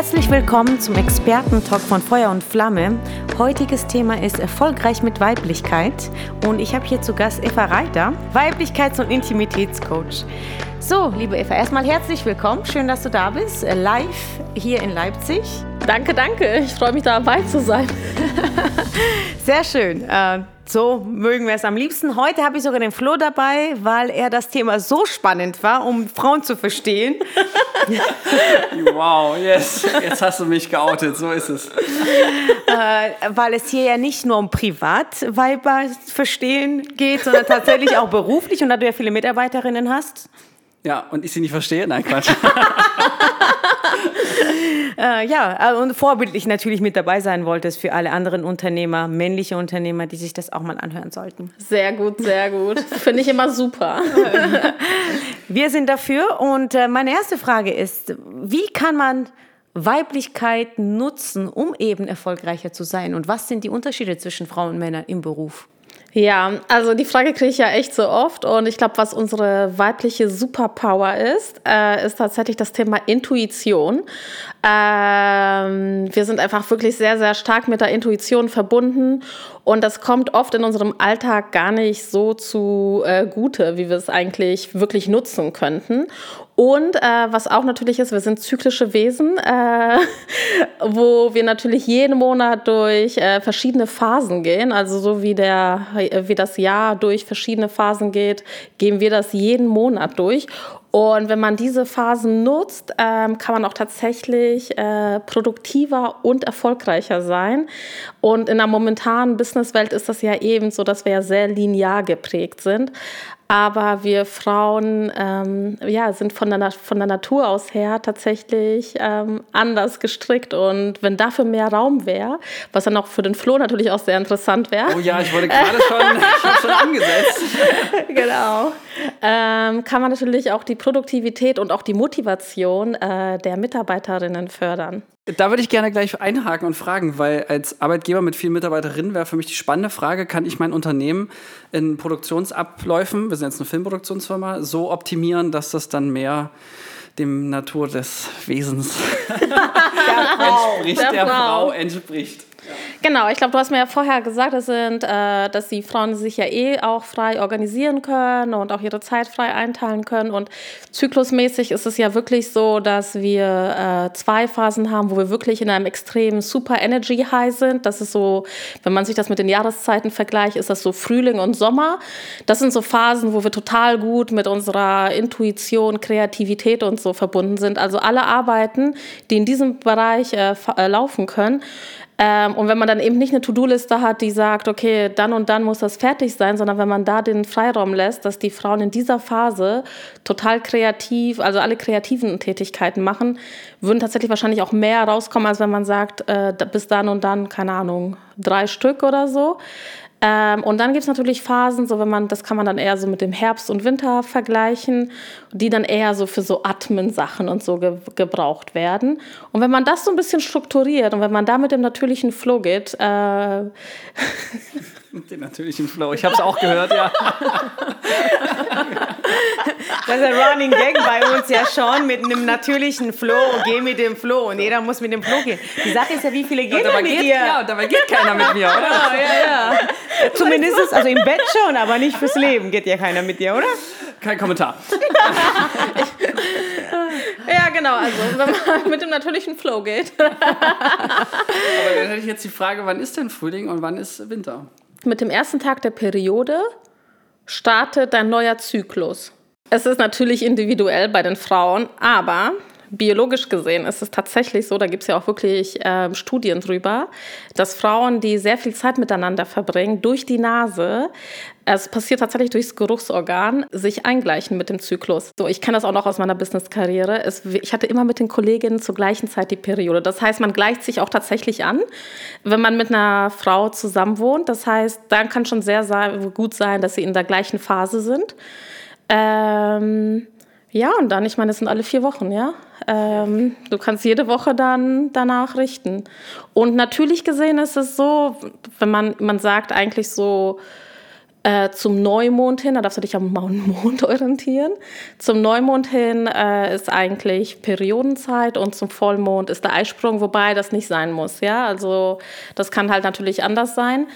Herzlich willkommen zum Experten-Talk von Feuer und Flamme. Heutiges Thema ist erfolgreich mit Weiblichkeit und ich habe hier zu Gast Eva Reiter, Weiblichkeits- und Intimitätscoach. So, liebe Eva, erstmal herzlich willkommen. Schön, dass du da bist, äh, live hier in Leipzig. Danke, danke. Ich freue mich dabei zu sein. Sehr schön. So mögen wir es am liebsten. Heute habe ich sogar den Flo dabei, weil er das Thema so spannend war, um Frauen zu verstehen. wow, yes. Jetzt hast du mich geoutet, so ist es. Äh, weil es hier ja nicht nur um Privatweiber verstehen geht, sondern tatsächlich auch beruflich und da du ja viele Mitarbeiterinnen hast. Ja, und ich sie nicht verstehe? Nein, Quatsch. äh, ja, äh, und vorbildlich natürlich mit dabei sein wolltest für alle anderen Unternehmer, männliche Unternehmer, die sich das auch mal anhören sollten. Sehr gut, sehr gut. Finde ich immer super. Wir sind dafür und äh, meine erste Frage ist, wie kann man Weiblichkeit nutzen, um eben erfolgreicher zu sein? Und was sind die Unterschiede zwischen Frauen und Männern im Beruf? Ja, also die Frage kriege ich ja echt so oft und ich glaube, was unsere weibliche Superpower ist, äh, ist tatsächlich das Thema Intuition. Ähm, wir sind einfach wirklich sehr, sehr stark mit der Intuition verbunden und das kommt oft in unserem Alltag gar nicht so zu äh, Gute, wie wir es eigentlich wirklich nutzen könnten. Und äh, was auch natürlich ist, wir sind zyklische Wesen, äh, wo wir natürlich jeden Monat durch äh, verschiedene Phasen gehen. Also so wie, der, wie das Jahr durch verschiedene Phasen geht, gehen wir das jeden Monat durch. Und wenn man diese Phasen nutzt, ähm, kann man auch tatsächlich äh, produktiver und erfolgreicher sein. Und in der momentanen Businesswelt ist das ja eben so, dass wir ja sehr linear geprägt sind. Aber wir Frauen ähm, ja, sind von der, von der Natur aus her tatsächlich ähm, anders gestrickt. Und wenn dafür mehr Raum wäre, was dann auch für den Flo natürlich auch sehr interessant wäre. Oh ja, ich wollte gerade schon, ich habe schon angesetzt. genau. Ähm, kann man natürlich auch die Produktivität und auch die Motivation äh, der Mitarbeiterinnen fördern. Da würde ich gerne gleich einhaken und fragen, weil als Arbeitgeber mit vielen Mitarbeiterinnen wäre für mich die spannende Frage, kann ich mein Unternehmen in Produktionsabläufen, wir sind jetzt eine Filmproduktionsfirma, so optimieren, dass das dann mehr dem Natur des Wesens entspricht, der, der Frau entspricht. Genau, ich glaube, du hast mir ja vorher gesagt, das sind, äh, dass die Frauen sich ja eh auch frei organisieren können und auch ihre Zeit frei einteilen können. Und zyklusmäßig ist es ja wirklich so, dass wir äh, zwei Phasen haben, wo wir wirklich in einem extremen Super Energy High sind. Das ist so, wenn man sich das mit den Jahreszeiten vergleicht, ist das so Frühling und Sommer. Das sind so Phasen, wo wir total gut mit unserer Intuition, Kreativität und so verbunden sind. Also alle Arbeiten, die in diesem Bereich äh, äh laufen können, ähm, und wenn man dann eben nicht eine To-Do-Liste hat, die sagt, okay, dann und dann muss das fertig sein, sondern wenn man da den Freiraum lässt, dass die Frauen in dieser Phase total kreativ, also alle kreativen Tätigkeiten machen, würden tatsächlich wahrscheinlich auch mehr rauskommen, als wenn man sagt, äh, bis dann und dann, keine Ahnung, drei Stück oder so. Ähm, und dann gibt es natürlich Phasen, so wenn man, das kann man dann eher so mit dem Herbst und Winter vergleichen, die dann eher so für so Atmen-Sachen und so ge gebraucht werden. Und wenn man das so ein bisschen strukturiert und wenn man da mit dem natürlichen Flow geht, äh Mit dem natürlichen Flow. Ich habe es auch gehört, ja. Das ist ein Running Gag bei uns ja schon mit einem natürlichen Flow. Geh mit dem Flow und jeder muss mit dem Flow gehen. Die Sache ist ja, wie viele gehen ja, mit geht, dir? Ja, dabei geht keiner mit mir, oder? Ja, ja, ja. Zumindest, also im Bett schon, aber nicht fürs Leben geht ja keiner mit dir, oder? Kein Kommentar. ja, genau, also wenn man mit dem natürlichen Flow geht. aber dann hätte ich jetzt die Frage, wann ist denn Frühling und wann ist Winter? Mit dem ersten Tag der Periode startet ein neuer Zyklus. Es ist natürlich individuell bei den Frauen, aber biologisch gesehen ist es tatsächlich so, da gibt es ja auch wirklich äh, Studien drüber, dass Frauen, die sehr viel Zeit miteinander verbringen, durch die Nase, es passiert tatsächlich durchs Geruchsorgan, sich eingleichen mit dem Zyklus. So, ich kenne das auch noch aus meiner Business-Karriere. Ich hatte immer mit den Kolleginnen zur gleichen Zeit die Periode. Das heißt, man gleicht sich auch tatsächlich an, wenn man mit einer Frau zusammenwohnt. Das heißt, dann kann schon sehr gut sein, dass sie in der gleichen Phase sind. Ähm, ja, und dann, ich meine, es sind alle vier Wochen, ja. Ähm, du kannst jede Woche dann danach richten. Und natürlich gesehen ist es so, wenn man, man sagt eigentlich so, Äh, zum Neumond hin, da darfst du dich am Mond orientieren. Zum Neumond hin äh, ist eigentlich Periodenzeit und zum Vollmond ist der Eisprung, wobei das nicht sein muss. Ja, also das kann halt natürlich anders sein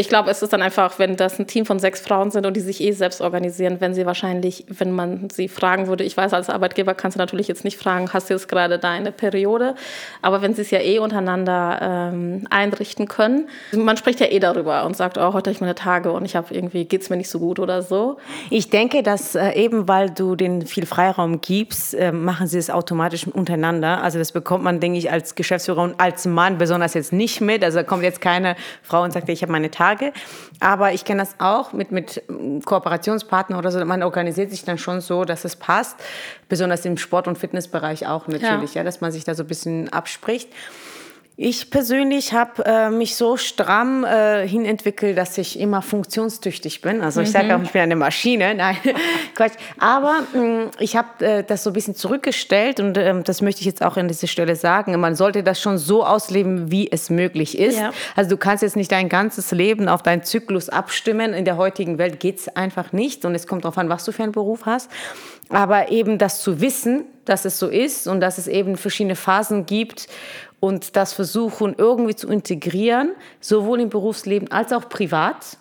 ich glaube, es ist dann einfach, wenn das ein Team von sechs Frauen sind und die sich eh selbst organisieren, wenn sie wahrscheinlich, wenn man sie fragen würde, ich weiß, als Arbeitgeber kannst du natürlich jetzt nicht fragen, hast du jetzt gerade deine Periode, aber wenn sie es ja eh untereinander ähm, einrichten können, man spricht ja eh darüber und sagt, oh, heute habe ich meine Tage und ich habe irgendwie, geht es mir nicht so gut oder so. Ich denke, dass äh, eben, weil du den viel Freiraum gibst, äh, machen sie es automatisch untereinander. Also das bekommt man, denke ich, als Geschäftsführer und als Mann besonders jetzt nicht mit. Also da kommt jetzt keine Frau und sagt, ich habe meine Tage Tage. Aber ich kenne das auch mit, mit Kooperationspartnern oder so. Man organisiert sich dann schon so, dass es passt. Besonders im Sport- und Fitnessbereich auch natürlich, ja. ja dass man sich da so ein bisschen abspricht. Ich persönlich habe äh, mich so stramm äh, hinentwickelt, dass ich immer funktionstüchtig bin. Also ich sage mhm. auch, ich bin eine Maschine. Nein, Quatsch. Aber mh, mm, ich habe äh, das so ein bisschen zurückgestellt und ähm, das möchte ich jetzt auch an dieser Stelle sagen. Man sollte das schon so ausleben, wie es möglich ist. Ja. Also du kannst jetzt nicht dein ganzes Leben auf deinen Zyklus abstimmen. In der heutigen Welt geht es einfach nicht. Und es kommt darauf an, was du für einen Beruf hast. Aber eben das zu wissen, dass es so ist und dass es eben verschiedene Phasen gibt und das versuchen irgendwie zu integrieren, sowohl im Berufsleben als auch privat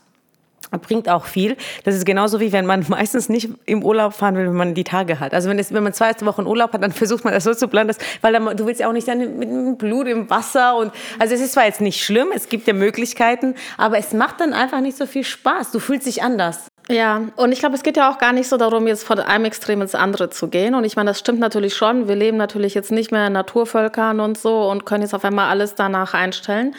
bringt auch viel. Das ist genauso wie wenn man meistens nicht im Urlaub fahren will, wenn man die Tage hat. Also wenn, es, wenn man zwei Wochen Urlaub hat, dann versucht man das so zu planen, dass, weil dann, du willst ja auch nicht dann mit Blut im Wasser und also es ist zwar jetzt nicht schlimm, es gibt ja Möglichkeiten, aber es macht dann einfach nicht so viel Spaß. Du fühlst dich anders. Ja, und ich glaube, es geht ja auch gar nicht so darum, jetzt von einem Extrem ins andere zu gehen. Und ich meine, das stimmt natürlich schon. Wir leben natürlich jetzt nicht mehr in Naturvölkern und so und können jetzt auf einmal alles danach einstellen.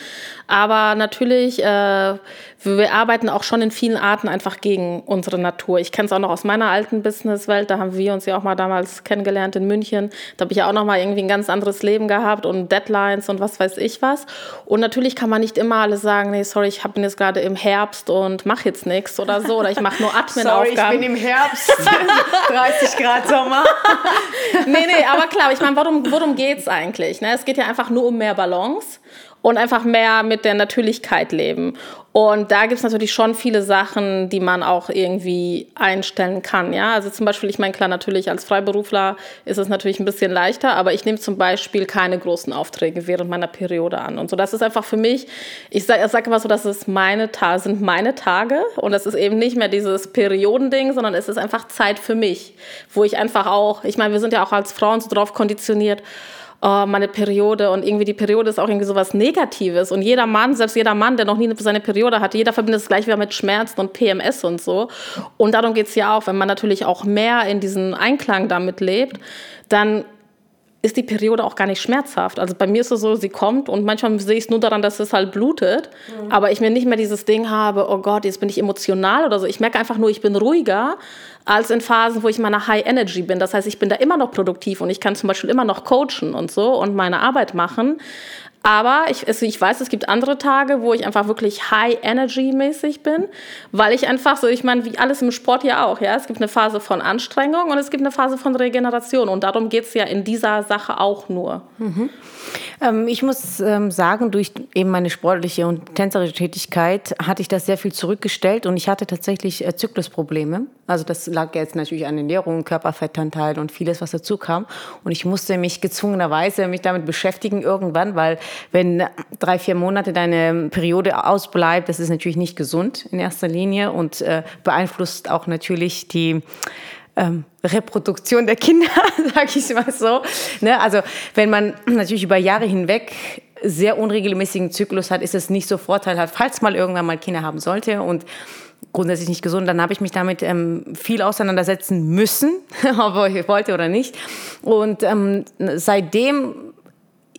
Aber natürlich, äh, wir arbeiten auch schon in vielen Arten einfach gegen unsere Natur. Ich kenne es auch noch aus meiner alten Businesswelt. Da haben wir uns ja auch mal damals kennengelernt in München. Da habe ich ja auch noch mal irgendwie ein ganz anderes Leben gehabt und Deadlines und was weiß ich was. Und natürlich kann man nicht immer alles sagen, nee, sorry, ich bin jetzt gerade im Herbst und mache jetzt nichts oder so. Oder ich mache nur Admin-Aufgaben. Sorry, ich bin im Herbst. 30 Grad Sommer. nee, nee, aber klar, ich meine, worum, worum geht es eigentlich? Ne? Es geht ja einfach nur um mehr Balance und einfach mehr mit der Natürlichkeit leben. Und da gibt es natürlich schon viele Sachen, die man auch irgendwie einstellen kann. Ja, also zum Beispiel, ich meine, klar, natürlich als Freiberufler ist es natürlich ein bisschen leichter, aber ich nehme zum Beispiel keine großen Aufträge während meiner Periode an. Und so, das ist einfach für mich, ich sage sag immer so, das ist meine sind meine Tage und das ist eben nicht mehr dieses Periodending, sondern es ist einfach Zeit für mich, wo ich einfach auch, ich meine, wir sind ja auch als Frauen so drauf konditioniert, oh, meine Periode und irgendwie die Periode ist auch irgendwie sowas Negatives und jeder Mann, selbst jeder Mann, der noch nie seine Periode hatte, jeder verbindet es gleich wieder mit Schmerzen und PMS und so. Und darum geht es ja auch, wenn man natürlich auch mehr in diesen Einklang damit lebt, dann ist die Periode auch gar nicht schmerzhaft. Also bei mir ist es so, sie kommt und manchmal sehe ich es nur daran, dass es halt blutet, mhm. aber ich mir nicht mehr dieses Ding habe, oh Gott, jetzt bin ich emotional oder so. Ich merke einfach nur, ich bin ruhiger als in Phasen, wo ich in meiner High Energy bin. Das heißt, ich bin da immer noch produktiv und ich kann zum Beispiel immer noch coachen und so und meine Arbeit machen. Aber ich, also ich weiß, es gibt andere Tage, wo ich einfach wirklich high-energy-mäßig bin, weil ich einfach so, ich meine, wie alles im Sport ja auch, ja, es gibt eine Phase von Anstrengung und es gibt eine Phase von Regeneration und darum geht es ja in dieser Sache auch nur. Mhm. Ähm, ich muss ähm, sagen, durch eben meine sportliche und tänzerische Tätigkeit hatte ich das sehr viel zurückgestellt und ich hatte tatsächlich äh, Zyklusprobleme. Also das lag jetzt natürlich an Ernährung, Körperfettanteil und vieles, was dazu kam. Und ich musste mich gezwungenerweise mich damit beschäftigen irgendwann, weil wenn drei, vier Monate deine Periode ausbleibt, das ist natürlich nicht gesund in erster Linie und äh, beeinflusst auch natürlich die ähm, Reproduktion der Kinder, sage ich mal so. Ne? Also wenn man natürlich über Jahre hinweg sehr unregelmäßigen Zyklus hat, ist es nicht so vorteilhaft, falls mal irgendwann mal Kinder haben sollte und grundsätzlich nicht gesund. Dann habe ich mich damit ähm, viel auseinandersetzen müssen, ob ich wollte oder nicht. Und ähm, seitdem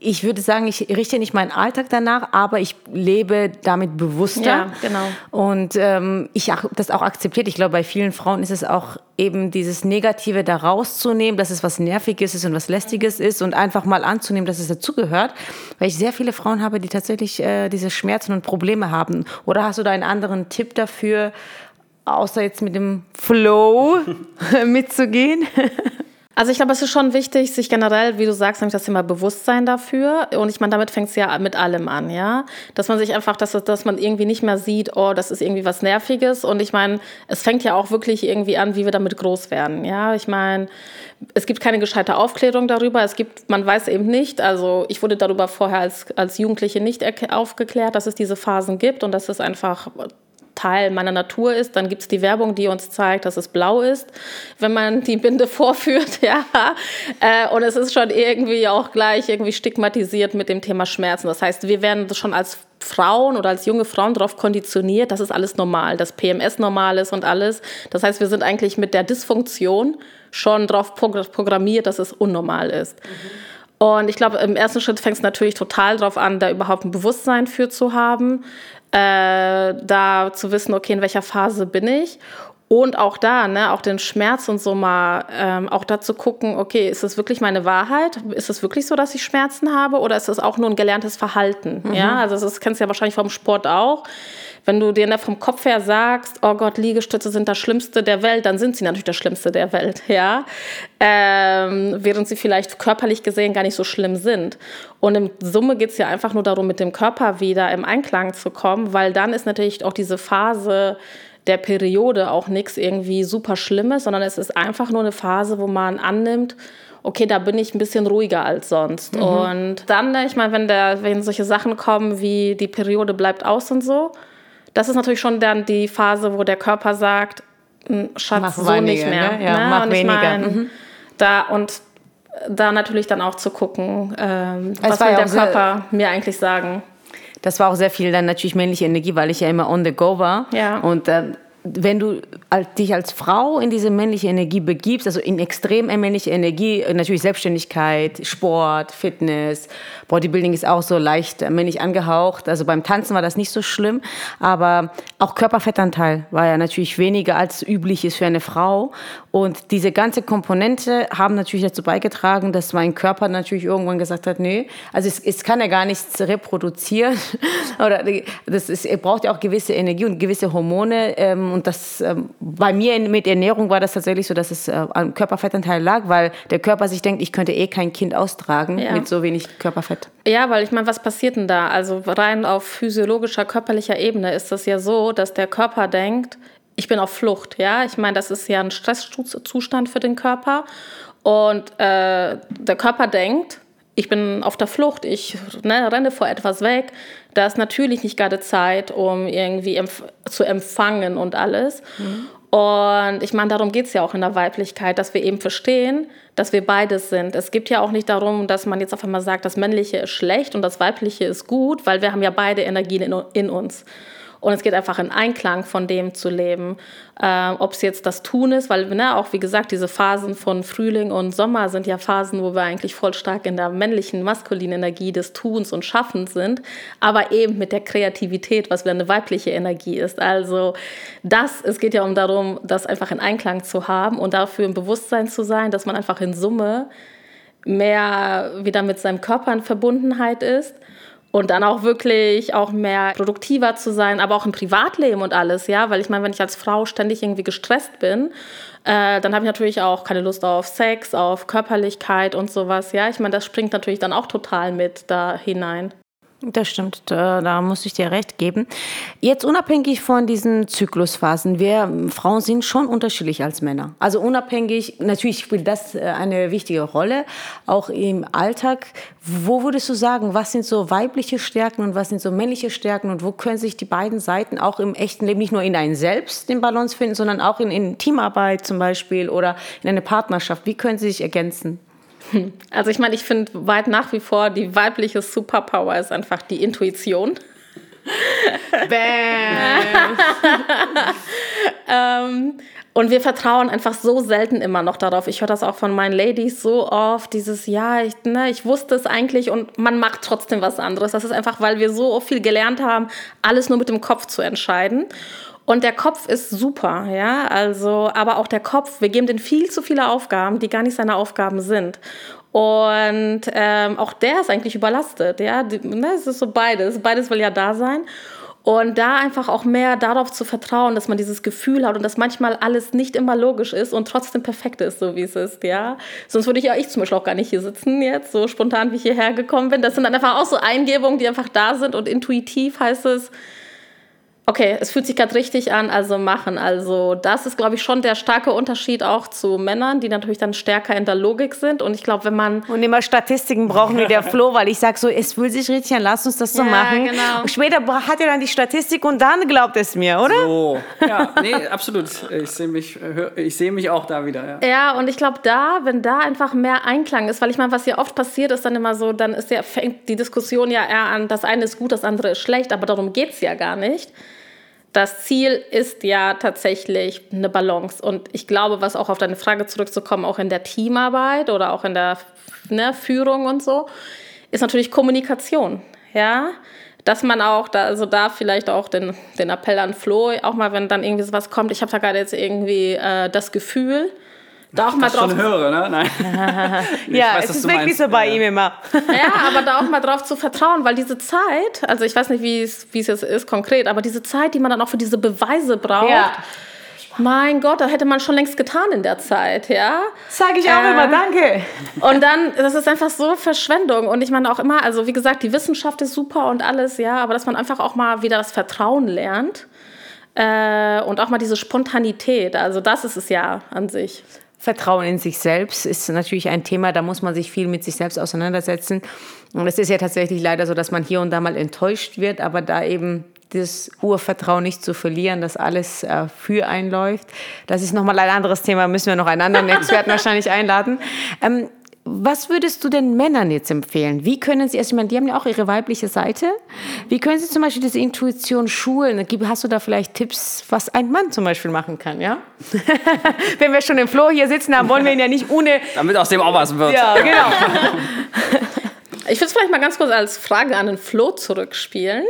ich würde sagen, ich richte nicht meinen Alltag danach, aber ich lebe damit bewusster. Ja, genau. Und ähm, ich habe das auch akzeptiert. Ich glaube, bei vielen Frauen ist es auch eben dieses Negative da rauszunehmen, dass es was Nerviges ist und was Lästiges ist und einfach mal anzunehmen, dass es dazugehört. Weil ich sehr viele Frauen habe, die tatsächlich äh, diese Schmerzen und Probleme haben. Oder hast du da einen anderen Tipp dafür, außer jetzt mit dem Flow mitzugehen? Also ich glaube, es ist schon wichtig, sich generell, wie du sagst, nämlich das Thema Bewusstsein dafür. Und ich meine, damit fängt es ja mit allem an, ja. Dass man sich einfach, dass, dass man irgendwie nicht mehr sieht, oh, das ist irgendwie was Nerviges. Und ich meine, es fängt ja auch wirklich irgendwie an, wie wir damit groß werden, ja. Ich meine, es gibt keine gescheite Aufklärung darüber. Es gibt, man weiß eben nicht, also ich wurde darüber vorher als, als Jugendliche nicht aufgeklärt, dass es diese Phasen gibt und dass es einfach Teil meiner Natur ist. Dann gibt es die Werbung, die uns zeigt, dass es blau ist, wenn man die Binde vorführt. Ja. Äh, und es ist schon irgendwie auch gleich irgendwie stigmatisiert mit dem Thema Schmerzen. Das heißt, wir werden schon als Frauen oder als junge Frauen darauf konditioniert, dass es alles normal, dass PMS normal ist und alles. Das heißt, wir sind eigentlich mit der Dysfunktion schon darauf programmiert, dass es unnormal ist. Mhm. Und ich glaube, im ersten Schritt fängt es natürlich total darauf an, da überhaupt ein Bewusstsein für zu haben äh, da zu wissen, okay, in welcher Phase bin ich. Und auch da, ne, auch den Schmerz und so mal, ähm, auch da zu gucken, okay, ist das wirklich meine Wahrheit? Ist es wirklich so, dass ich Schmerzen habe? Oder ist das auch nur ein gelerntes Verhalten? Mhm. Ja, also das kennst du ja wahrscheinlich vom Sport auch wenn du dir ne, vom Kopf her sagst, oh Gott, Liegestütze sind das Schlimmste der Welt, dann sind sie natürlich das Schlimmste der Welt, ja. Ähm, während sie vielleicht körperlich gesehen gar nicht so schlimm sind. Und in Summe geht es ja einfach nur darum, mit dem Körper wieder im Einklang zu kommen, weil dann ist natürlich auch diese Phase der Periode auch nichts irgendwie super Schlimmes, sondern es ist einfach nur eine Phase, wo man annimmt, okay, da bin ich ein bisschen ruhiger als sonst. Mhm. Und dann, ne, ich meine, wenn, wenn solche Sachen kommen wie die Periode bleibt aus und so, das ist natürlich schon dann die Phase, wo der Körper sagt, hm, Schatz, mach so weniger, nicht mehr. Ne? Ja, ne? mach und weniger. Mein, mhm. Da und da natürlich dann auch zu gucken, ähm, was will der Körper mir eigentlich sagen. Das war auch sehr viel dann natürlich männliche Energie, weil ich ja immer on the go war. Ja. Und äh, wenn du dich als Frau in diese männliche Energie begibst, also in extrem männliche Energie, natürlich Selbstständigkeit, Sport, Fitness, Bodybuilding ist auch so leicht männlich angehaucht. Also beim Tanzen war das nicht so schlimm, aber auch Körperfettanteil war ja natürlich weniger als üblich ist für eine Frau. Und diese ganze Komponente haben natürlich dazu beigetragen, dass mein Körper natürlich irgendwann gesagt hat, nee, also es, es kann ja gar nichts reproduzieren. Oder das ist, braucht ja auch gewisse Energie und gewisse Hormone. Ähm, und das ähm, bei mir mit Ernährung war das tatsächlich so, dass es äh, am Körperfettanteil lag, weil der Körper sich denkt, ich könnte eh kein Kind austragen ja. mit so wenig Körperfett. Ja, weil ich meine, was passiert denn da? Also rein auf physiologischer, körperlicher Ebene ist das ja so, dass der Körper denkt, ich bin auf Flucht. Ja, ich meine, das ist ja ein Stresszustand für den Körper. Und äh, der Körper denkt, ich bin auf der Flucht, ich ne, renne vor etwas weg. Da ist natürlich nicht gerade Zeit, um irgendwie empf zu empfangen und alles. Mhm. Und ich meine, darum geht es ja auch in der Weiblichkeit, dass wir eben verstehen, dass wir beides sind. Es geht ja auch nicht darum, dass man jetzt auf einmal sagt, das Männliche ist schlecht und das Weibliche ist gut, weil wir haben ja beide Energien in, in uns. Und es geht einfach in Einklang von dem zu leben. Äh, Ob es jetzt das Tun ist, weil, ne, auch wie gesagt, diese Phasen von Frühling und Sommer sind ja Phasen, wo wir eigentlich voll stark in der männlichen, maskulinen Energie des Tuns und Schaffens sind, aber eben mit der Kreativität, was wieder eine weibliche Energie ist. Also das, es geht ja um darum, das einfach in Einklang zu haben und dafür im Bewusstsein zu sein, dass man einfach in Summe mehr wieder mit seinem Körper in Verbundenheit ist und dann auch wirklich auch mehr produktiver zu sein, aber auch im Privatleben und alles, ja, weil ich meine, wenn ich als Frau ständig irgendwie gestresst bin, äh, dann habe ich natürlich auch keine Lust auf Sex, auf Körperlichkeit und sowas, ja. Ich meine, das springt natürlich dann auch total mit da hinein. Das stimmt, da, muss ich dir recht geben. Jetzt unabhängig von diesen Zyklusphasen, wir Frauen sind schon unterschiedlich als Männer. Also unabhängig, natürlich spielt das äh, eine wichtige Rolle, auch im Alltag. Wo würdest du sagen, was sind so weibliche Stärken und was sind so männliche Stärken und wo können sich die beiden Seiten auch im echten Leben nicht nur in einen selbst den Balance finden, sondern auch in, in Teamarbeit zum Beispiel oder in eine Partnerschaft? Wie können sie sich ergänzen? Also ich meine, ich finde weit nach wie vor, die weibliche Superpower ist einfach die Intuition. Bam! ähm, und wir vertrauen einfach so selten immer noch darauf. Ich höre das auch von meinen Ladies so oft, dieses, ja, ich, ne, ich wusste es eigentlich und man macht trotzdem was anderes. Das ist einfach, weil wir so viel gelernt haben, alles nur mit dem Kopf zu entscheiden. Und der Kopf ist super, ja, also, aber auch der Kopf, wir geben den viel zu viele Aufgaben, die gar nicht seine Aufgaben sind. Und ähm, auch der ist eigentlich überlastet, ja, ne, es ist so beides, beides will ja da sein. Und da einfach auch mehr darauf zu vertrauen, dass man dieses Gefühl hat und dass manchmal alles nicht immer logisch ist und trotzdem perfekt ist, so wie es ist, ja. Sonst würde ich ja ich zum Beispiel auch gar nicht hier sitzen jetzt, so spontan wie ich hierher gekommen bin. Das sind dann einfach auch so Eingebungen, die einfach da sind und intuitiv heißt es, Okay, es fühlt sich gerade richtig an, also machen. Also das ist, glaube ich, schon der starke Unterschied auch zu Männern, die natürlich dann stärker in der Logik sind. Und ich glaube, wenn man... Und immer Statistiken brauchen wie der Flo, weil ich sage so, es fühlt sich richtig an, lass uns das so Ja, machen. genau. Und später hat er dann die Statistik und dann glaubt es mir, oder? So, ja, nee, absolut. Ich sehe mich, ich sehe mich auch da wieder. Ja. Ja, und ich glaube, da, wenn da einfach mehr Einklang ist, weil ich meine, was ja oft passiert, ist dann immer so, dann ist ja, fängt die Diskussion ja eher an, das eine ist gut, das andere ist schlecht, aber darum geht es ja gar nicht. Das Ziel ist ja tatsächlich eine Balance. Und ich glaube, was auch auf deine Frage zurückzukommen, auch in der Teamarbeit oder auch in der ne, Führung und so, ist natürlich Kommunikation. Ja, dass man auch da, also da vielleicht auch den, den Appell an Flo, auch mal, wenn dann irgendwie sowas kommt, ich habe da gerade jetzt irgendwie äh, das Gefühl, da auch mal Das drauf schon höre, ne? Nein. Ich ja, weiß, es ist wirklich meinst. so bei Ja. ihm immer. ja, aber da auch mal drauf zu vertrauen, weil diese Zeit, also ich weiß nicht, wie es, wie es jetzt ist konkret, aber diese Zeit, die man dann auch für diese Beweise braucht, Ja. mein Gott, das hätte man schon längst getan in der Zeit, ja. Sage ich auch Äh, immer, danke. Und dann, das ist einfach so Verschwendung. Und ich meine auch immer, also wie gesagt, die Wissenschaft ist super und alles, ja, aber dass man einfach auch mal wieder das Vertrauen lernt äh, und auch mal diese Spontanität, also das ist es ja an sich. Vertrauen in sich selbst ist natürlich ein Thema, da muss man sich viel mit sich selbst auseinandersetzen. Und es ist ja tatsächlich leider so, dass man hier und da mal enttäuscht wird, aber da eben das Urvertrauen nicht zu verlieren, dass alles äh, für einen läuft. Das ist nochmal ein anderes Thema, müssen wir noch einen anderen Experten wahrscheinlich einladen. Ähm, was würdest du den Männern jetzt empfehlen? Wie können sie, also ich meine, die haben ja auch ihre weibliche Seite. Wie können sie zum Beispiel diese Intuition schulen? Hast du da vielleicht Tipps, was ein Mann zum Beispiel machen kann, ja? Wenn wir schon im Flo hier sitzen haben, wollen wir ihn ja nicht ohne... Damit aus dem auch was wird. Ja, genau. Ich will es vielleicht mal ganz kurz als Frage an den Flo zurückspielen.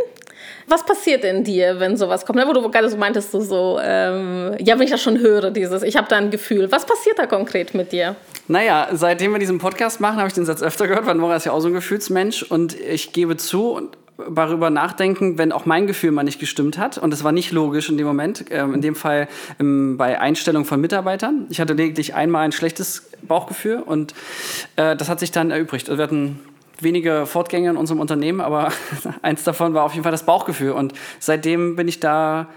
Was passiert in dir, wenn sowas kommt? Ne, Wo du gerade so meintest, du so, ähm, ja, wenn ich das schon höre, dieses, ich habe da ein Gefühl. Was passiert da konkret mit dir? Naja, seitdem wir diesen Podcast machen, habe ich den Satz öfter gehört, weil Nora ist ja auch so ein Gefühlsmensch und ich gebe zu und darüber nachdenken, wenn auch mein Gefühl mal nicht gestimmt hat und es war nicht logisch in dem Moment, ähm, in dem Fall ähm, bei Einstellung von Mitarbeitern. Ich hatte lediglich einmal ein schlechtes Bauchgefühl und äh, das hat sich dann erübrigt. Also wir hatten wenige Fortgänge in unserem Unternehmen, aber eins davon war auf jeden Fall das Bauchgefühl. Und seitdem bin ich da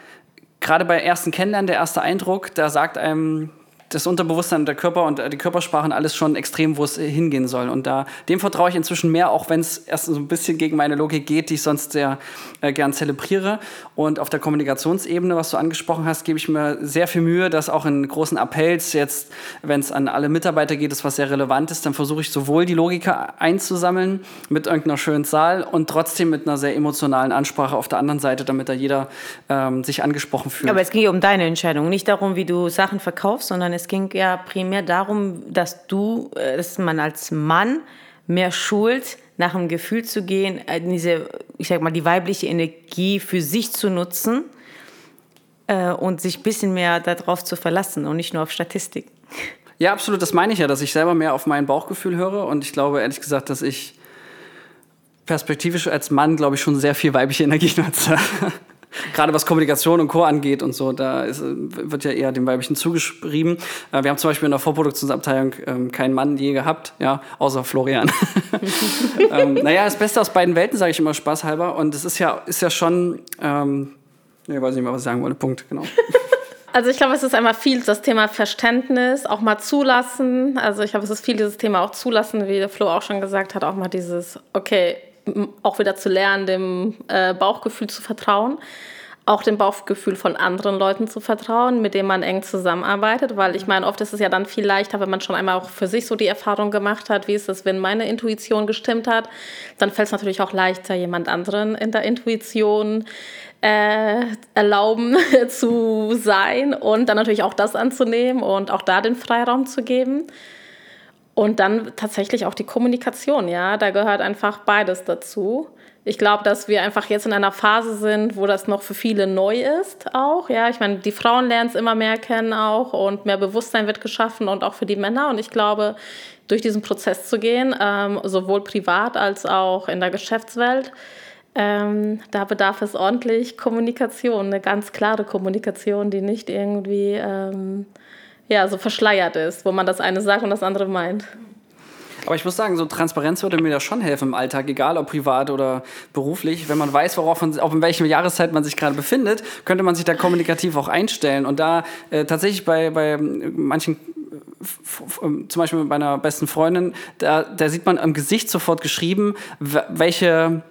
gerade bei ersten Kennenlernen, der erste Eindruck, da sagt einem das Unterbewusstsein, der Körper und äh, die Körpersprachen alles schon extrem, wo es äh, hingehen soll. Und da dem vertraue ich inzwischen mehr, auch wenn es erst so ein bisschen gegen meine Logik geht, die ich sonst sehr äh, gern zelebriere. Und auf der Kommunikationsebene, was du angesprochen hast, gebe ich mir sehr viel Mühe, dass auch in großen Appells jetzt, wenn es an alle Mitarbeiter geht, ist was sehr relevant ist, dann versuche ich sowohl die Logiker einzusammeln mit irgendeiner schönen Zahl und trotzdem mit einer sehr emotionalen Ansprache auf der anderen Seite, damit da jeder ähm, sich angesprochen fühlt. Aber es ging um deine Entscheidung, nicht darum, wie du Sachen verkaufst, sondern es ging ja primär darum, dass du, äh, dass man als Mann mehr schult, nach dem Gefühl zu gehen, äh, diese, ich sag mal, die weibliche Energie für sich zu nutzen äh, und sich ein bisschen mehr darauf zu verlassen und nicht nur auf Statistik. Ja, absolut, das meine ich ja, dass ich selber mehr auf mein Bauchgefühl höre und ich glaube ehrlich gesagt, dass ich perspektivisch als Mann, glaube ich, schon sehr viel weibliche Energie nutze. Gerade was Kommunikation und Co. angeht und so, da ist, wird ja eher dem Weiblichen zugeschrieben. Äh, Wir haben zum Beispiel in der Vorproduktionsabteilung ähm, keinen Mann je gehabt, ja, außer Florian. ähm, naja, das Beste aus beiden Welten, sage ich immer spaßhalber. Und es ist ja, ist ja schon, ähm, ich weiß nicht mehr, was ich sagen wollte, Punkt, genau. Also ich glaube, es ist einmal viel das Thema Verständnis, auch mal zulassen. Also ich glaube, es ist viel dieses Thema auch zulassen, wie der Flo auch schon gesagt hat, auch mal dieses, okay, auch wieder zu lernen, dem äh, Bauchgefühl zu vertrauen. Auch dem Bauchgefühl von anderen Leuten zu vertrauen, mit denen man eng zusammenarbeitet, weil ich meine, oft ist es ja dann viel leichter, wenn man schon einmal auch für sich so die Erfahrung gemacht hat, wie ist es, wenn meine Intuition gestimmt hat, dann fällt es natürlich auch leichter, jemand anderen in der Intuition äh, erlauben zu sein und dann natürlich auch das anzunehmen und auch da den Freiraum zu geben. Und dann tatsächlich auch die Kommunikation, ja, da gehört einfach beides dazu. Ich glaube, dass wir einfach jetzt in einer Phase sind, wo das noch für viele neu ist auch. Ja, ich meine, die Frauen lernen es immer mehr kennen auch und mehr Bewusstsein wird geschaffen und auch für die Männer. Und ich glaube, durch diesen Prozess zu gehen, ähm, sowohl privat als auch in der Geschäftswelt, Ähm, da bedarf es ordentlich Kommunikation, eine ganz klare Kommunikation, die nicht irgendwie ähm, ja, so verschleiert ist, wo man das eine sagt und das andere meint. Aber ich muss sagen, so Transparenz würde mir da schon helfen im Alltag, egal ob privat oder beruflich. Wenn man weiß, worauf man, auch in welcher Jahreszeit man sich gerade befindet, könnte man sich da kommunikativ auch einstellen. Und da äh, tatsächlich bei, bei manchen zum Beispiel mit meiner besten Freundin, da, da sieht man am Gesicht sofort geschrieben, welche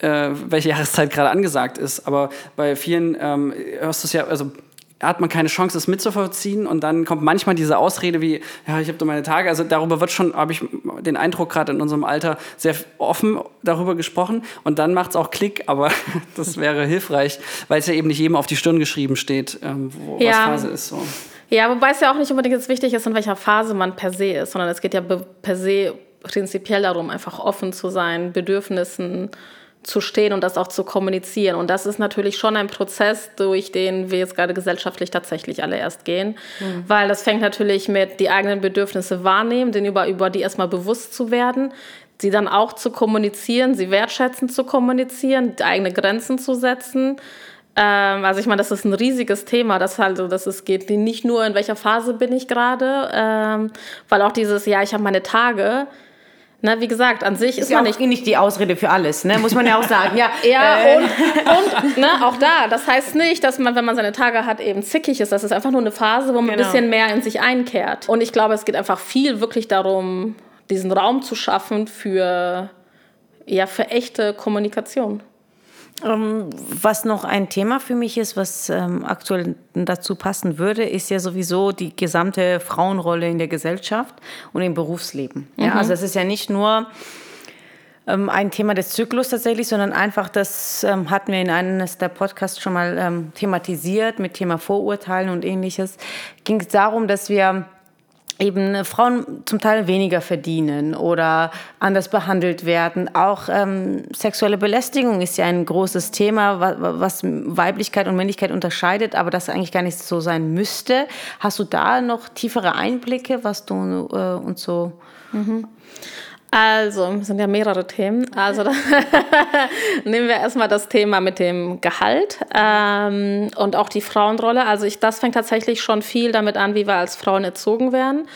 äh, welche Jahreszeit gerade angesagt ist. Aber bei vielen ähm, hörst du es ja, also hat man keine Chance, es mitzuvollziehen und dann kommt manchmal diese Ausrede wie, ja, ich habe doch meine Tage. Also darüber wird schon, habe ich den Eindruck, gerade in unserem Alter sehr offen darüber gesprochen und dann macht es auch Klick, aber das wäre hilfreich, weil es ja eben nicht jedem auf die Stirn geschrieben steht, ähm, wo, ja. was Phase ist. So. Ja, wobei es ja auch nicht unbedingt jetzt wichtig ist, in welcher Phase man per se ist, sondern es geht ja per se prinzipiell darum, einfach offen zu sein, Bedürfnissen zu stehen und das auch zu kommunizieren. Und das ist natürlich schon ein Prozess, durch den wir jetzt gerade gesellschaftlich tatsächlich alle erst gehen. Mhm. Weil das fängt natürlich mit die eigenen Bedürfnisse wahrnehmen, denen über, über die erstmal bewusst zu werden, sie dann auch zu kommunizieren, sie wertschätzend zu kommunizieren, eigene Grenzen zu setzen. Ähm, also ich meine, das ist ein riesiges Thema, das halt, dass es geht nicht nur in welcher Phase bin ich gerade, ähm, weil auch dieses, ja, ich habe meine Tage, na, wie gesagt, an sich ist, ist ja man nicht, nicht die Ausrede für alles, ne? muss man ja auch sagen. Ja, ja äh. und, und ne, auch da, das heißt nicht, dass man, wenn man seine Tage hat, eben zickig ist. Das ist einfach nur eine Phase, wo man genau. ein bisschen mehr in sich einkehrt. Und ich glaube, es geht einfach viel wirklich darum, diesen Raum zu schaffen für, ja, für echte Kommunikation. Ähm, was noch ein Thema für mich ist, was ähm, aktuell dazu passen würde, ist ja sowieso die gesamte Frauenrolle in der Gesellschaft und im Berufsleben. Mhm. Ja, also es ist ja nicht nur ähm, ein Thema des Zyklus tatsächlich, sondern einfach, das ähm, hatten wir in einem der Podcasts schon mal ähm, thematisiert mit Thema Vorurteilen und ähnliches. Ging es darum, dass wir eben Frauen zum Teil weniger verdienen oder anders behandelt werden. Auch ähm, sexuelle Belästigung ist ja ein großes Thema, was, was, Weiblichkeit und Männlichkeit unterscheidet, aber das eigentlich gar nicht so sein müsste. Hast du da noch tiefere Einblicke, was du äh, uns so... Mhm. Also, sind ja mehrere Themen. Also nehmen wir erstmal das Thema mit dem Gehalt ähm, und auch die Frauenrolle. Also ich, das fängt tatsächlich schon viel damit an, wie wir als Frauen erzogen werden.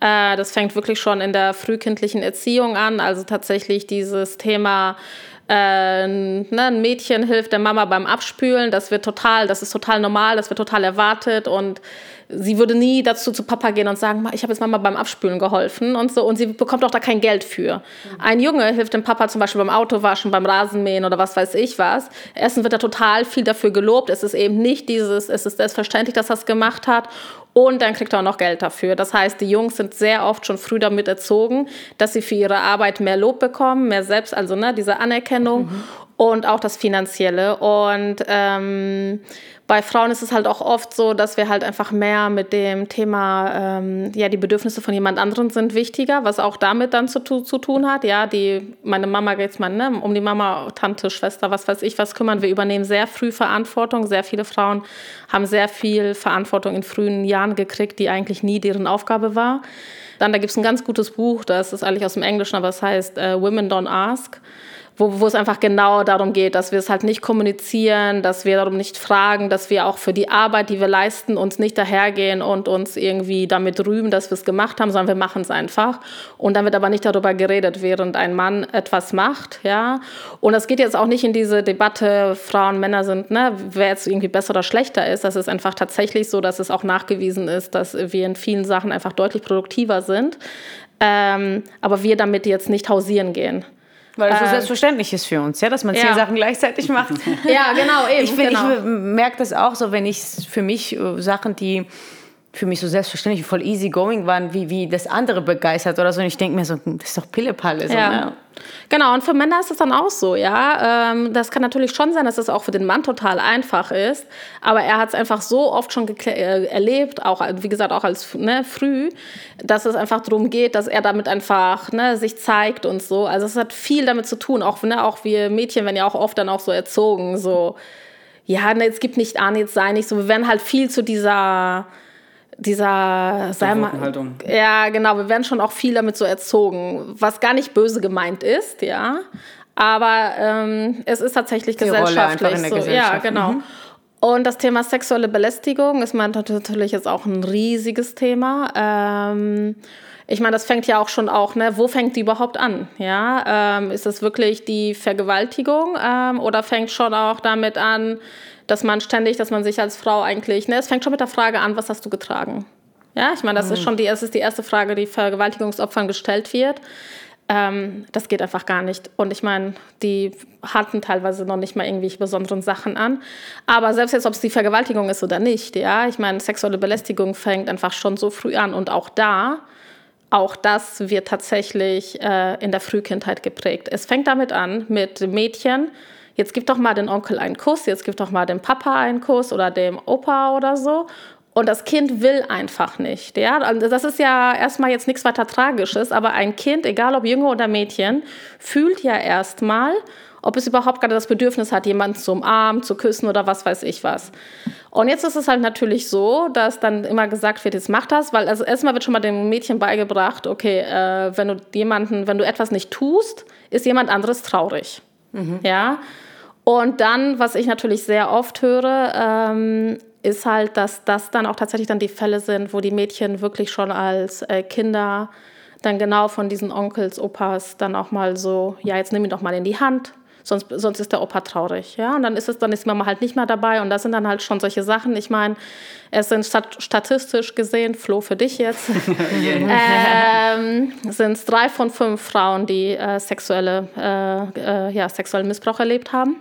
Äh, das fängt wirklich schon in der frühkindlichen Erziehung an. Also tatsächlich dieses Thema äh, ne, ein Mädchen hilft der Mama beim Abspülen, das wird total, das ist total normal, das wird total erwartet und sie würde nie dazu zu Papa gehen und sagen, ich habe jetzt Mama beim Abspülen geholfen und so. Und sie bekommt auch da kein Geld für. Mhm. Ein Junge hilft dem Papa zum Beispiel beim Autowaschen, beim Rasenmähen oder was weiß ich was. Erstens wird er total viel dafür gelobt. Es ist eben nicht dieses, es ist selbstverständlich, dass er es gemacht hat. Und dann kriegt er auch noch Geld dafür. Das heißt, die Jungs sind sehr oft schon früh damit erzogen, dass sie für ihre Arbeit mehr Lob bekommen, mehr selbst, also ne, diese Anerkennung mhm. Und auch das Finanzielle. Und ähm, bei Frauen ist es halt auch oft so, dass wir halt einfach mehr mit dem Thema, ähm, ja, die Bedürfnisse von jemand anderem sind wichtiger, was auch damit dann zu, zu tun hat. Ja, die, meine Mama geht's mal, ne, um die Mama, Tante, Schwester, was weiß ich, was kümmern. Wir übernehmen sehr früh Verantwortung. Sehr viele Frauen haben sehr viel Verantwortung in frühen Jahren gekriegt, die eigentlich nie deren Aufgabe war. Dann, da gibt es ein ganz gutes Buch, das ist eigentlich aus dem Englischen, aber es heißt uh, Women Don't Ask wo, wo es einfach genau darum geht, dass wir es halt nicht kommunizieren, dass wir darum nicht fragen, dass wir auch für die Arbeit, die wir leisten, uns nicht dahergehen und uns irgendwie damit rühmen, dass wir es gemacht haben, sondern wir machen es einfach. Und dann wird aber nicht darüber geredet, während ein Mann etwas macht, ja. Und es geht jetzt auch nicht in diese Debatte, Frauen, Männer sind, ne, wer jetzt irgendwie besser oder schlechter ist. Das ist einfach tatsächlich so, dass es auch nachgewiesen ist, dass wir in vielen Sachen einfach deutlich produktiver sind. Ähm, aber wir damit jetzt nicht hausieren gehen. Weil es so äh, selbstverständlich ist für uns, ja, dass man zehn ja. Sachen gleichzeitig macht. ja, genau, eben. Ich, genau. ich merke das auch so, wenn ich für mich äh, Sachen, die für mich so selbstverständlich voll easy going waren, wie, wie das andere begeistert oder so. Und ich denke mir so, hm, das ist doch Pillepalle. So, ja. Ne? Genau, und für Männer ist es dann auch so, ja. Ähm, das kann natürlich schon sein, dass es auch für den Mann total einfach ist, aber er hat es einfach so oft schon äh, erlebt, auch wie gesagt, auch als ne, früh, dass es einfach darum geht, dass er damit einfach ne, sich zeigt und so. Also es hat viel damit zu tun, auch, ne, auch wir Mädchen werden ja auch oft dann auch so erzogen, so, ja, ne, es gibt nicht an, jetzt sei nicht so. Wir werden halt viel zu dieser dieser Haltung. Ja, genau, wir werden schon auch viel damit so erzogen, was gar nicht böse gemeint ist, ja. Aber ähm, es ist tatsächlich Die gesellschaftlich so. Gesellschaft. Ja, genau. Mhm. Und das Thema sexuelle Belästigung ist natürlich jetzt auch ein riesiges Thema. Ähm, ich meine, das fängt ja auch schon auch, ne, wo fängt die überhaupt an? Ja, ähm, ist das wirklich die Vergewaltigung ähm, oder fängt schon auch damit an, dass man ständig, dass man sich als Frau eigentlich, ne, es fängt schon mit der Frage an, was hast du getragen? Ja, ich meine, das mhm. ist schon die, das ist die erste Frage, die Vergewaltigungsopfern gestellt wird. Ähm, das geht einfach gar nicht. Und ich meine, die hatten teilweise noch nicht mal irgendwelche besonderen Sachen an. Aber selbst jetzt, ob es die Vergewaltigung ist oder nicht, ja, ich meine, sexuelle Belästigung fängt einfach schon so früh an. Und auch da, auch das wird tatsächlich äh, in der Frühkindheit geprägt. Es fängt damit an, mit Mädchen, jetzt gib doch mal den Onkel einen Kuss, jetzt gib doch mal dem Papa einen Kuss oder dem Opa oder so. Und das Kind will einfach nicht. Ja? Das ist ja erstmal jetzt nichts weiter Tragisches, aber ein Kind, egal ob Junge oder Mädchen, fühlt ja erstmal, ob es überhaupt gerade das Bedürfnis hat, jemanden zu umarmen, zu küssen oder was weiß ich was. Und jetzt ist es halt natürlich so, dass dann immer gesagt wird, jetzt mach das, weil also erstmal wird schon mal dem Mädchen beigebracht, okay, äh, wenn du jemanden, wenn du etwas nicht tust, ist jemand anderes traurig. Mhm. Ja. Und dann, was ich natürlich sehr oft höre, ähm, ist halt, dass das dann auch tatsächlich dann die Fälle sind, wo die Mädchen wirklich schon als äh, Kinder dann genau von diesen Onkels, Opas dann auch mal so, ja, jetzt nimm ihn doch mal in die Hand, sonst, sonst ist der Opa traurig, ja, und dann ist es, dann ist die Mama halt nicht mehr dabei und das sind dann halt schon solche Sachen, ich meine, es sind stat statistisch gesehen, Flo für dich jetzt, ähm, sind es drei von fünf Frauen, die äh, sexuelle, äh, äh, ja, sexuellen Missbrauch erlebt haben.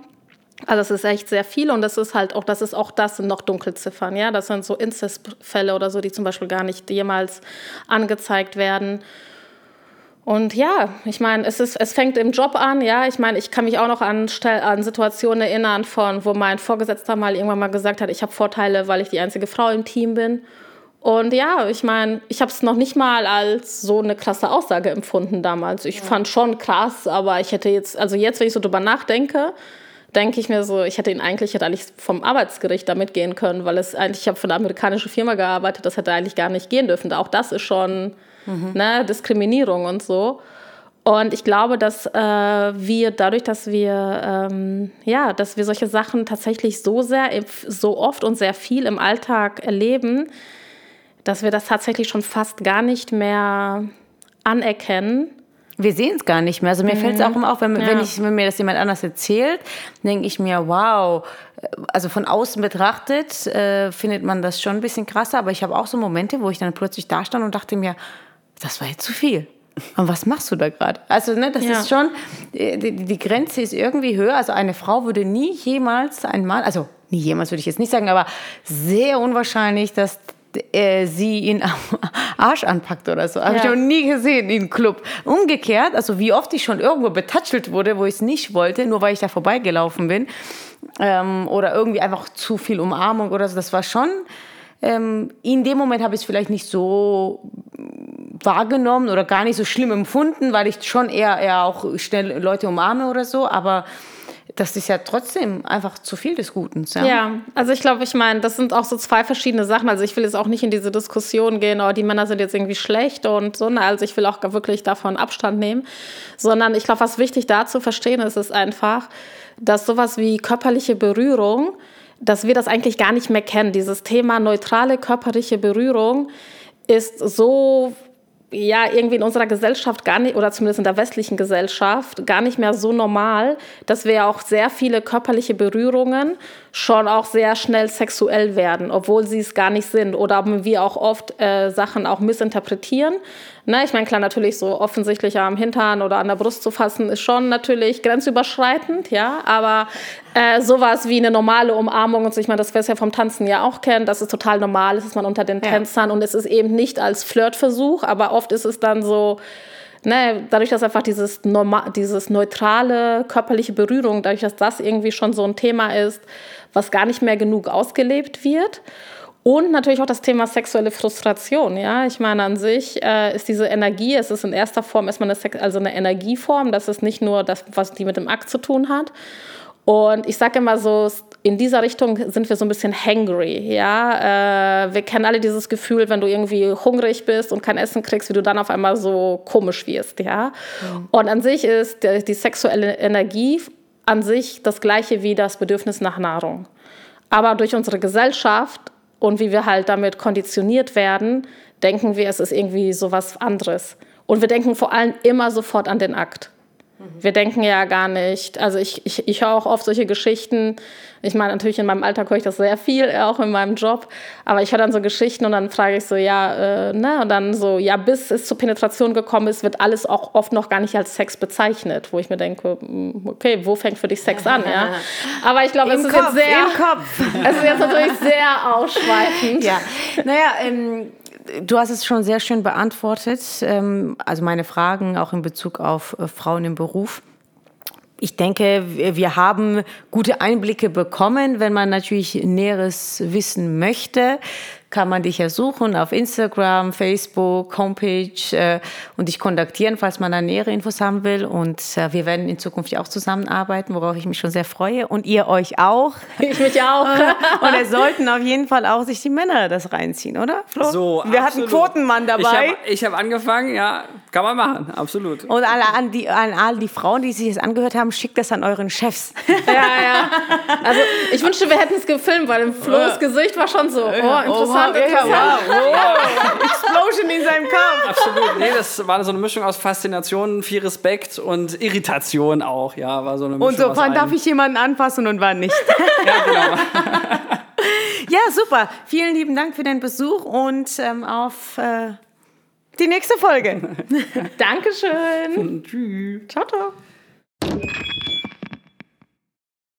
Also es ist echt sehr viel und das ist halt auch, das ist auch das sind noch Dunkelziffern, ja. Das sind so Inzestfälle oder so, die zum Beispiel gar nicht jemals angezeigt werden. Und ja, ich meine, es, ist, es fängt im Job an, ja. Ich meine, ich kann mich auch noch an, an Situationen erinnern, von, wo mein Vorgesetzter mal irgendwann mal gesagt hat, ich habe Vorteile, weil ich die einzige Frau im Team bin. Und ja, ich meine, ich habe es noch nicht mal als so eine krasse Aussage empfunden damals. Ich ja. fand schon krass, aber ich hätte jetzt, also jetzt, wenn ich so drüber nachdenke, denke ich mir so, ich hätte ihn eigentlich, hätte eigentlich vom Arbeitsgericht damit gehen können, weil es eigentlich, ich habe für eine amerikanische Firma gearbeitet, das hätte eigentlich gar nicht gehen dürfen. Auch das ist schon mhm. ne, Diskriminierung und so. Und ich glaube, dass äh, wir dadurch, dass wir ähm, ja, dass wir solche Sachen tatsächlich so sehr, so oft und sehr viel im Alltag erleben, dass wir das tatsächlich schon fast gar nicht mehr anerkennen wir sehen es gar nicht mehr. Also mir mhm. fällt es auch immer auf, wenn, ja. wenn, ich, wenn mir das jemand anders erzählt, denke ich mir, wow. Also von außen betrachtet äh, findet man das schon ein bisschen krasser, aber ich habe auch so Momente, wo ich dann plötzlich da stand und dachte mir, das war jetzt zu viel. Und was machst du da gerade? Also, ne, das ja. ist schon, äh, die, die, Grenze ist irgendwie höher. Also, eine Frau würde nie jemals einmal, also nie jemals würde ich jetzt nicht sagen, aber sehr unwahrscheinlich, dass äh, sie ihn am Arsch anpackt oder so. Habe ja. ich noch nie gesehen in einem Club. Umgekehrt, also wie oft ich schon irgendwo betatschelt wurde, wo ich es nicht wollte, nur weil ich da vorbeigelaufen bin. Ähm, oder irgendwie einfach zu viel Umarmung oder so. Das war schon. Ähm, in dem Moment habe ich es vielleicht nicht so wahrgenommen oder gar nicht so schlimm empfunden, weil ich schon eher, eher auch schnell Leute umarme oder so. Aber das ist ja trotzdem einfach zu viel des Guten. Ja, ja also ich glaube, ich meine, das sind auch so zwei verschiedene Sachen. Also ich will jetzt auch nicht in diese Diskussion gehen, oh, die Männer sind jetzt irgendwie schlecht und so. Ne? Also ich will auch wirklich davon Abstand nehmen. Sondern ich glaube, was wichtig da zu verstehen ist, ist einfach, dass sowas wie körperliche Berührung, dass wir das eigentlich gar nicht mehr kennen. Dieses Thema neutrale körperliche Berührung ist so ja irgendwie in unserer Gesellschaft gar nicht, oder zumindest in der westlichen Gesellschaft, gar nicht mehr so normal, dass wir auch sehr viele körperliche Berührungen schon auch sehr schnell sexuell werden, obwohl sie es gar nicht sind. Oder wir auch oft äh, Sachen auch missinterpretieren. Ne, ich meine, klar, natürlich so offensichtlich am Hintern oder an der Brust zu fassen, ist schon natürlich grenzüberschreitend, ja, aber äh, sowas wie eine normale Umarmung und so, ich meine, das wir es ja vom Tanzen ja auch kennen, das ist total normal, das ist man unter den ja. Tänzern und es ist eben nicht als Flirtversuch, aber oft ist es dann so, ne, dadurch, dass einfach dieses, normal, dieses neutrale körperliche Berührung, dadurch, dass das irgendwie schon so ein Thema ist, was gar nicht mehr genug ausgelebt wird. Und natürlich auch das Thema sexuelle Frustration. Ja, ich meine, an sich äh, ist diese Energie, es ist in erster Form erstmal eine, Sex also eine Energieform. Das ist nicht nur das, was die mit dem Akt zu tun hat. Und ich sage immer so, in dieser Richtung sind wir so ein bisschen hangry, ja. Äh, wir kennen alle dieses Gefühl, wenn du irgendwie hungrig bist und kein Essen kriegst, wie du dann auf einmal so komisch wirst, ja. Mhm. Und an sich ist die, die sexuelle Energie an sich das gleiche wie das Bedürfnis nach Nahrung. Aber durch unsere Gesellschaft und wie wir halt damit konditioniert werden, denken wir, es ist irgendwie so was anderes. Und wir denken vor allem immer sofort an den Akt. Wir denken ja gar nicht, also ich, ich, ich höre auch oft solche Geschichten. Ich meine, natürlich in meinem Alltag höre ich das sehr viel, auch in meinem Job. Aber ich höre dann so Geschichten und dann frage ich so, ja, äh, ne? Und dann so, ja, bis es zur Penetration gekommen ist, wird alles auch oft noch gar nicht als Sex bezeichnet. Wo ich mir denke, hm, okay, wo fängt für dich Sex an, ja? Aber ich glaube, es ist Kopf, jetzt sehr. Im Kopf. Es ist jetzt natürlich sehr ausschweifend. Ja, naja, ähm, du hast es schon sehr schön beantwortet. Ähm, also meine Fragen auch in Bezug auf äh, Frauen im Beruf. Ich denke, wir haben gute Einblicke bekommen, wenn man natürlich Näheres wissen möchte kann man dich ja suchen auf Instagram, Facebook, Homepage äh, und dich kontaktieren, falls man da nähere Infos haben will. Und äh, wir werden in Zukunft ja auch zusammenarbeiten, worauf ich mich schon sehr freue. Und ihr euch auch. Ich mich auch. und es sollten auf jeden Fall auch sich die Männer das reinziehen, oder? Flo? So, wir absolut. hatten Quotenmann dabei. Ich habe hab angefangen, ja, kann man machen, absolut. Und alle, an, die, an all die Frauen, die sich das angehört haben, schickt das an euren Chefs. ja, ja. Also ich wünschte, wir hätten es gefilmt, weil im Flo's Gesicht war schon so, oh, interessant wow, wow. Explosion in seinem Kopf. Absolut. Nee, das war so eine Mischung aus Faszination, viel Respekt und Irritation auch. Ja, war so eine Mischung Und so, wann darf ich jemanden anfassen und wann nicht? ja, genau. ja, super. Vielen lieben Dank für den Besuch und ähm, auf äh, die nächste Folge. Dankeschön. Tschüss. Ciao, ciao.